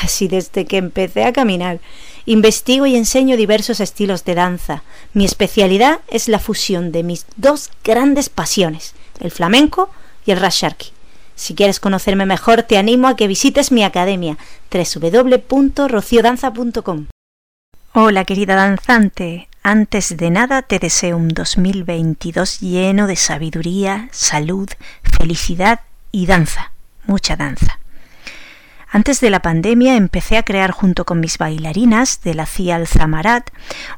casi desde que empecé a caminar. Investigo y enseño diversos estilos de danza. Mi especialidad es la fusión de mis dos grandes pasiones, el flamenco y el rasharki. Si quieres conocerme mejor, te animo a que visites mi academia www.rociodanza.com. Hola querida danzante, antes de nada te deseo un 2022 lleno de sabiduría, salud, felicidad y danza, mucha danza. Antes de la pandemia empecé a crear junto con mis bailarinas de la CIA Zamarat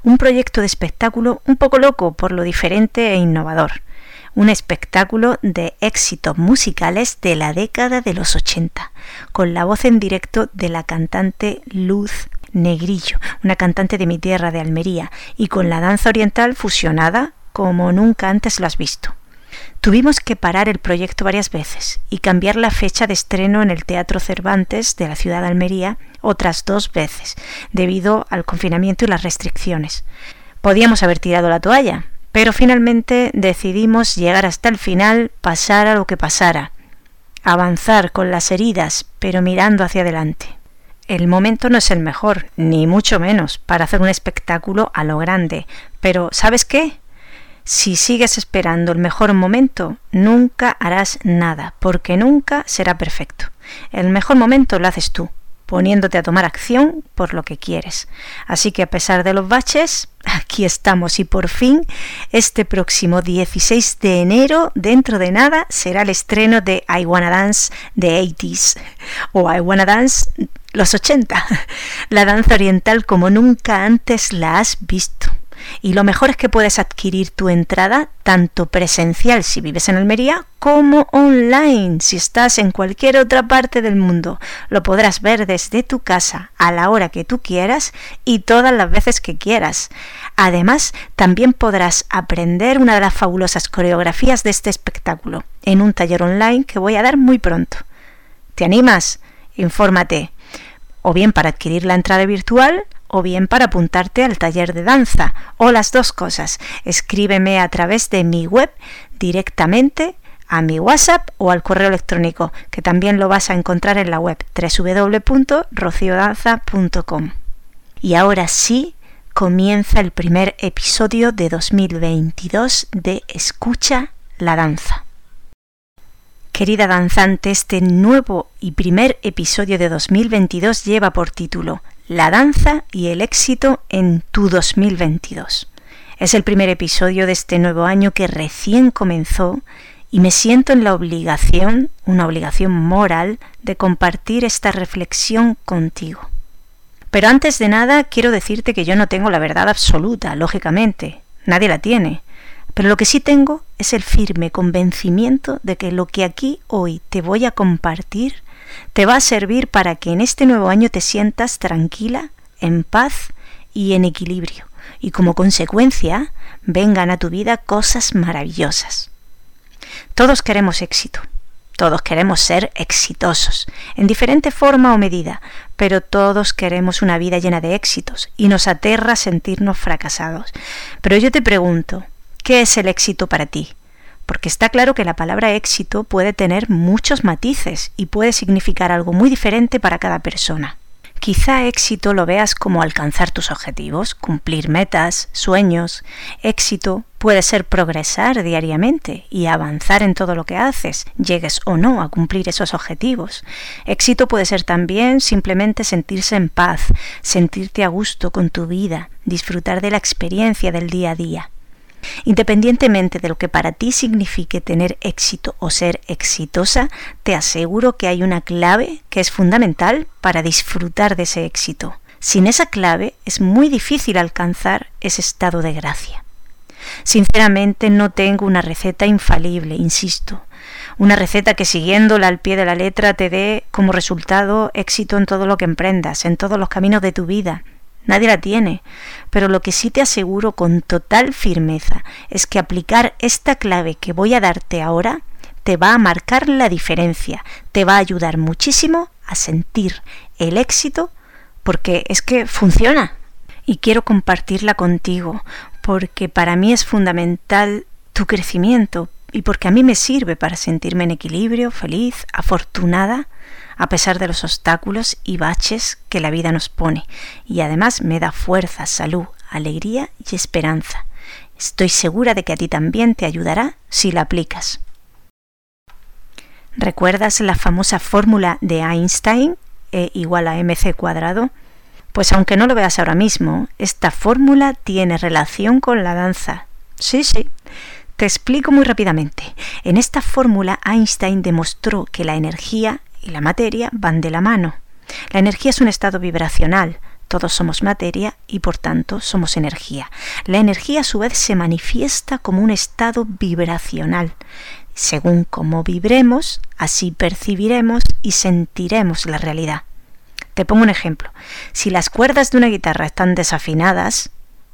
un proyecto de espectáculo un poco loco por lo diferente e innovador. Un espectáculo de éxitos musicales de la década de los 80, con la voz en directo de la cantante Luz Negrillo, una cantante de mi tierra de Almería, y con la danza oriental fusionada como nunca antes lo has visto. Tuvimos que parar el proyecto varias veces y cambiar la fecha de estreno en el Teatro Cervantes de la ciudad de Almería otras dos veces, debido al confinamiento y las restricciones. Podíamos haber tirado la toalla, pero finalmente decidimos llegar hasta el final, pasara lo que pasara, avanzar con las heridas, pero mirando hacia adelante. El momento no es el mejor, ni mucho menos, para hacer un espectáculo a lo grande, pero ¿sabes qué? Si sigues esperando el mejor momento, nunca harás nada, porque nunca será perfecto. El mejor momento lo haces tú, poniéndote a tomar acción por lo que quieres. Así que a pesar de los baches, aquí estamos y por fin este próximo 16 de enero, dentro de nada, será el estreno de I Wanna Dance de 80s o I Wanna Dance los 80, la danza oriental como nunca antes la has visto. Y lo mejor es que puedes adquirir tu entrada tanto presencial si vives en Almería como online si estás en cualquier otra parte del mundo. Lo podrás ver desde tu casa a la hora que tú quieras y todas las veces que quieras. Además, también podrás aprender una de las fabulosas coreografías de este espectáculo en un taller online que voy a dar muy pronto. ¿Te animas? Infórmate. O bien para adquirir la entrada virtual o bien para apuntarte al taller de danza, o las dos cosas. Escríbeme a través de mi web directamente a mi WhatsApp o al correo electrónico, que también lo vas a encontrar en la web www.rociodanza.com. Y ahora sí, comienza el primer episodio de 2022 de Escucha la danza. Querida danzante, este nuevo y primer episodio de 2022 lleva por título la danza y el éxito en tu 2022. Es el primer episodio de este nuevo año que recién comenzó y me siento en la obligación, una obligación moral, de compartir esta reflexión contigo. Pero antes de nada quiero decirte que yo no tengo la verdad absoluta, lógicamente, nadie la tiene, pero lo que sí tengo es el firme convencimiento de que lo que aquí hoy te voy a compartir te va a servir para que en este nuevo año te sientas tranquila, en paz y en equilibrio, y como consecuencia vengan a tu vida cosas maravillosas. Todos queremos éxito, todos queremos ser exitosos, en diferente forma o medida, pero todos queremos una vida llena de éxitos y nos aterra sentirnos fracasados. Pero yo te pregunto, ¿qué es el éxito para ti? Porque está claro que la palabra éxito puede tener muchos matices y puede significar algo muy diferente para cada persona. Quizá éxito lo veas como alcanzar tus objetivos, cumplir metas, sueños. Éxito puede ser progresar diariamente y avanzar en todo lo que haces, llegues o no a cumplir esos objetivos. Éxito puede ser también simplemente sentirse en paz, sentirte a gusto con tu vida, disfrutar de la experiencia del día a día. Independientemente de lo que para ti signifique tener éxito o ser exitosa, te aseguro que hay una clave que es fundamental para disfrutar de ese éxito. Sin esa clave es muy difícil alcanzar ese estado de gracia. Sinceramente no tengo una receta infalible, insisto. Una receta que siguiéndola al pie de la letra te dé como resultado éxito en todo lo que emprendas, en todos los caminos de tu vida. Nadie la tiene, pero lo que sí te aseguro con total firmeza es que aplicar esta clave que voy a darte ahora te va a marcar la diferencia, te va a ayudar muchísimo a sentir el éxito porque es que funciona. Y quiero compartirla contigo porque para mí es fundamental tu crecimiento y porque a mí me sirve para sentirme en equilibrio, feliz, afortunada, a pesar de los obstáculos y baches que la vida nos pone. Y además me da fuerza, salud, alegría y esperanza. Estoy segura de que a ti también te ayudará si la aplicas. ¿Recuerdas la famosa fórmula de Einstein, E igual a mc cuadrado? Pues aunque no lo veas ahora mismo, esta fórmula tiene relación con la danza. Sí, sí. Te explico muy rápidamente. En esta fórmula Einstein demostró que la energía y la materia van de la mano. La energía es un estado vibracional. Todos somos materia y por tanto somos energía. La energía a su vez se manifiesta como un estado vibracional. Según cómo vibremos, así percibiremos y sentiremos la realidad. Te pongo un ejemplo. Si las cuerdas de una guitarra están desafinadas,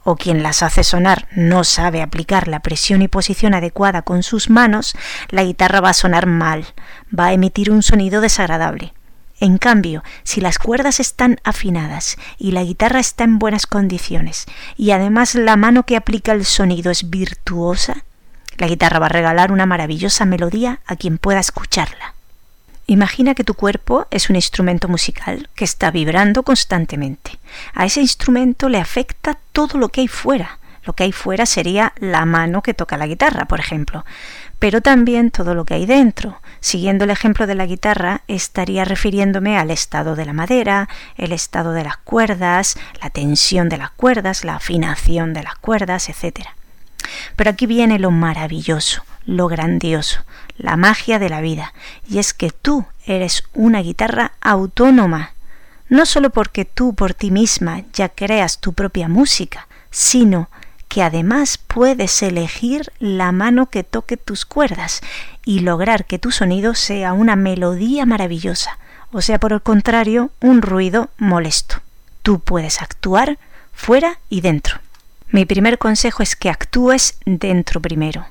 o quien las hace sonar no sabe aplicar la presión y posición adecuada con sus manos, la guitarra va a sonar mal, va a emitir un sonido desagradable. En cambio, si las cuerdas están afinadas y la guitarra está en buenas condiciones y además la mano que aplica el sonido es virtuosa, la guitarra va a regalar una maravillosa melodía a quien pueda escucharla. Imagina que tu cuerpo es un instrumento musical que está vibrando constantemente. A ese instrumento le afecta todo lo que hay fuera. Lo que hay fuera sería la mano que toca la guitarra, por ejemplo, pero también todo lo que hay dentro. Siguiendo el ejemplo de la guitarra, estaría refiriéndome al estado de la madera, el estado de las cuerdas, la tensión de las cuerdas, la afinación de las cuerdas, etc. Pero aquí viene lo maravilloso, lo grandioso, la magia de la vida, y es que tú eres una guitarra autónoma, no solo porque tú por ti misma ya creas tu propia música, sino que además puedes elegir la mano que toque tus cuerdas y lograr que tu sonido sea una melodía maravillosa, o sea, por el contrario, un ruido molesto. Tú puedes actuar fuera y dentro. Mi primer consejo es que actúes dentro primero.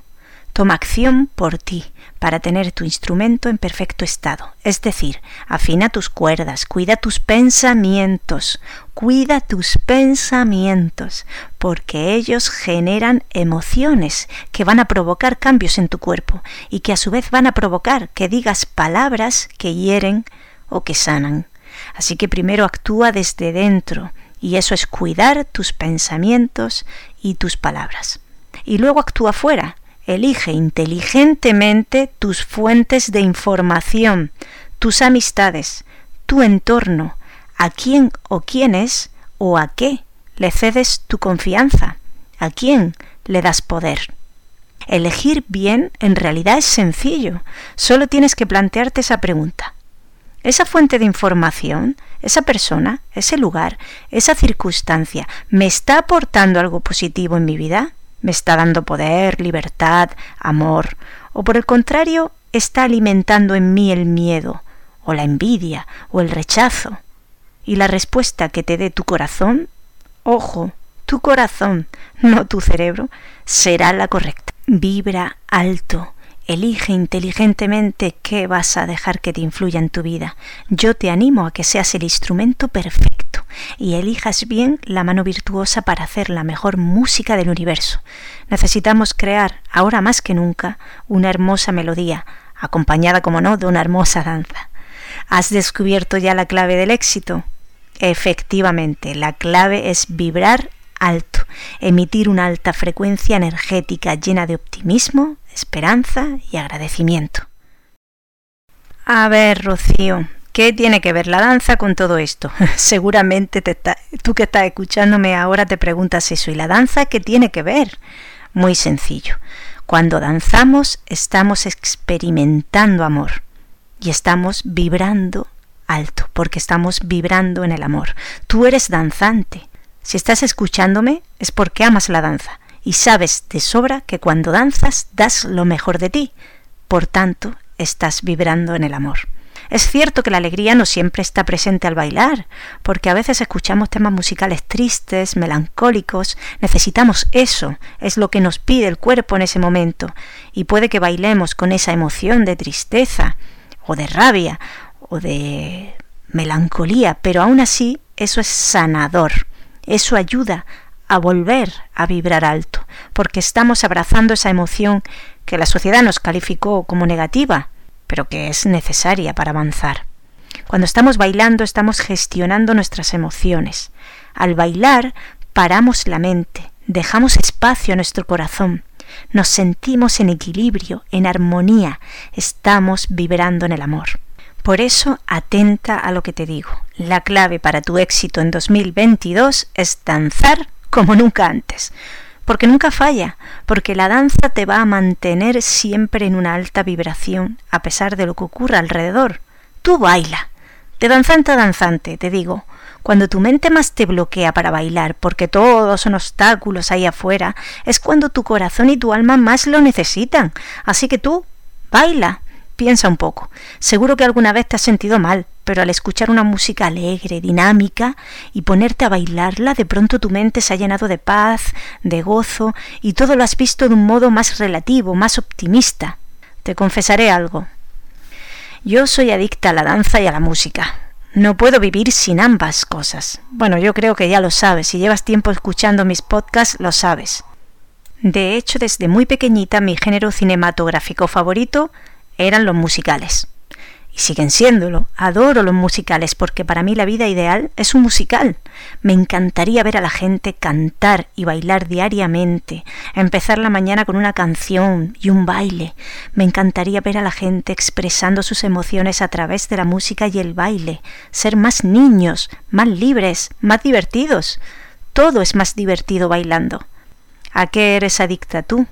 Toma acción por ti para tener tu instrumento en perfecto estado. Es decir, afina tus cuerdas, cuida tus pensamientos, cuida tus pensamientos, porque ellos generan emociones que van a provocar cambios en tu cuerpo y que a su vez van a provocar que digas palabras que hieren o que sanan. Así que primero actúa desde dentro, y eso es cuidar tus pensamientos y tus palabras. Y luego actúa fuera, Elige inteligentemente tus fuentes de información, tus amistades, tu entorno, a quién o quiénes o a qué le cedes tu confianza, a quién le das poder. Elegir bien en realidad es sencillo, solo tienes que plantearte esa pregunta. ¿Esa fuente de información, esa persona, ese lugar, esa circunstancia, me está aportando algo positivo en mi vida? Me está dando poder, libertad, amor, o por el contrario, está alimentando en mí el miedo, o la envidia, o el rechazo. Y la respuesta que te dé tu corazón, ojo, tu corazón, no tu cerebro, será la correcta. Vibra alto, elige inteligentemente qué vas a dejar que te influya en tu vida. Yo te animo a que seas el instrumento perfecto y elijas bien la mano virtuosa para hacer la mejor música del universo. Necesitamos crear, ahora más que nunca, una hermosa melodía, acompañada, como no, de una hermosa danza. ¿Has descubierto ya la clave del éxito? Efectivamente, la clave es vibrar alto, emitir una alta frecuencia energética llena de optimismo, esperanza y agradecimiento. A ver, Rocío, ¿Qué tiene que ver la danza con todo esto? Seguramente tú que estás escuchándome ahora te preguntas eso. ¿Y la danza qué tiene que ver? Muy sencillo. Cuando danzamos estamos experimentando amor y estamos vibrando alto porque estamos vibrando en el amor. Tú eres danzante. Si estás escuchándome es porque amas la danza y sabes de sobra que cuando danzas das lo mejor de ti. Por tanto, estás vibrando en el amor. Es cierto que la alegría no siempre está presente al bailar, porque a veces escuchamos temas musicales tristes, melancólicos, necesitamos eso, es lo que nos pide el cuerpo en ese momento, y puede que bailemos con esa emoción de tristeza, o de rabia, o de melancolía, pero aún así eso es sanador, eso ayuda a volver a vibrar alto, porque estamos abrazando esa emoción que la sociedad nos calificó como negativa, pero que es necesaria para avanzar. Cuando estamos bailando estamos gestionando nuestras emociones. Al bailar paramos la mente, dejamos espacio a nuestro corazón, nos sentimos en equilibrio, en armonía, estamos vibrando en el amor. Por eso, atenta a lo que te digo. La clave para tu éxito en 2022 es danzar como nunca antes porque nunca falla, porque la danza te va a mantener siempre en una alta vibración, a pesar de lo que ocurra alrededor. Tú baila. De danzante a danzante, te digo, cuando tu mente más te bloquea para bailar, porque todos son obstáculos ahí afuera, es cuando tu corazón y tu alma más lo necesitan. Así que tú, baila, Piensa un poco. Seguro que alguna vez te has sentido mal, pero al escuchar una música alegre, dinámica, y ponerte a bailarla, de pronto tu mente se ha llenado de paz, de gozo, y todo lo has visto de un modo más relativo, más optimista. Te confesaré algo. Yo soy adicta a la danza y a la música. No puedo vivir sin ambas cosas. Bueno, yo creo que ya lo sabes. Si llevas tiempo escuchando mis podcasts, lo sabes. De hecho, desde muy pequeñita mi género cinematográfico favorito eran los musicales. Y siguen siéndolo. Adoro los musicales porque para mí la vida ideal es un musical. Me encantaría ver a la gente cantar y bailar diariamente, empezar la mañana con una canción y un baile. Me encantaría ver a la gente expresando sus emociones a través de la música y el baile, ser más niños, más libres, más divertidos. Todo es más divertido bailando. ¿A qué eres adicta tú?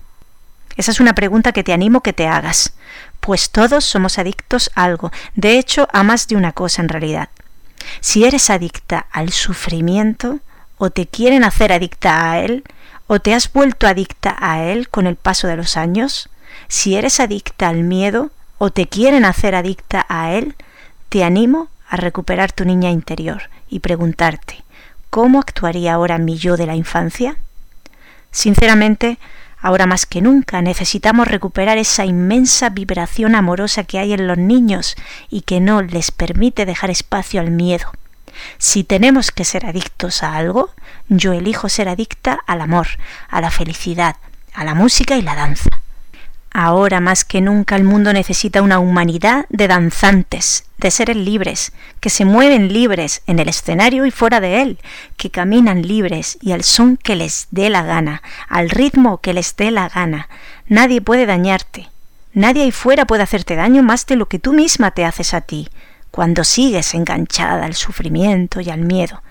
Esa es una pregunta que te animo que te hagas pues todos somos adictos a algo, de hecho a más de una cosa en realidad. Si eres adicta al sufrimiento, o te quieren hacer adicta a él, o te has vuelto adicta a él con el paso de los años, si eres adicta al miedo, o te quieren hacer adicta a él, te animo a recuperar tu niña interior y preguntarte, ¿cómo actuaría ahora mi yo de la infancia? Sinceramente, Ahora más que nunca necesitamos recuperar esa inmensa vibración amorosa que hay en los niños y que no les permite dejar espacio al miedo. Si tenemos que ser adictos a algo, yo elijo ser adicta al amor, a la felicidad, a la música y la danza. Ahora más que nunca el mundo necesita una humanidad de danzantes, de seres libres, que se mueven libres en el escenario y fuera de él, que caminan libres y al son que les dé la gana, al ritmo que les dé la gana. Nadie puede dañarte. Nadie ahí fuera puede hacerte daño más de lo que tú misma te haces a ti, cuando sigues enganchada al sufrimiento y al miedo.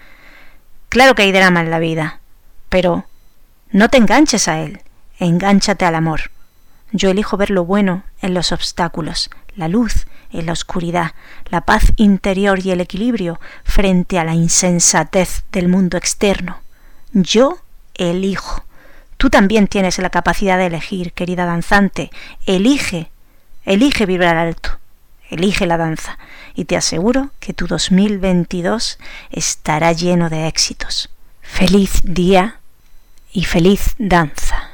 Claro que hay drama en la vida, pero no te enganches a él, engánchate al amor. Yo elijo ver lo bueno en los obstáculos, la luz en la oscuridad, la paz interior y el equilibrio frente a la insensatez del mundo externo. Yo elijo. Tú también tienes la capacidad de elegir, querida danzante. Elige, elige vibrar alto, elige la danza y te aseguro que tu 2022 estará lleno de éxitos. Feliz día y feliz danza.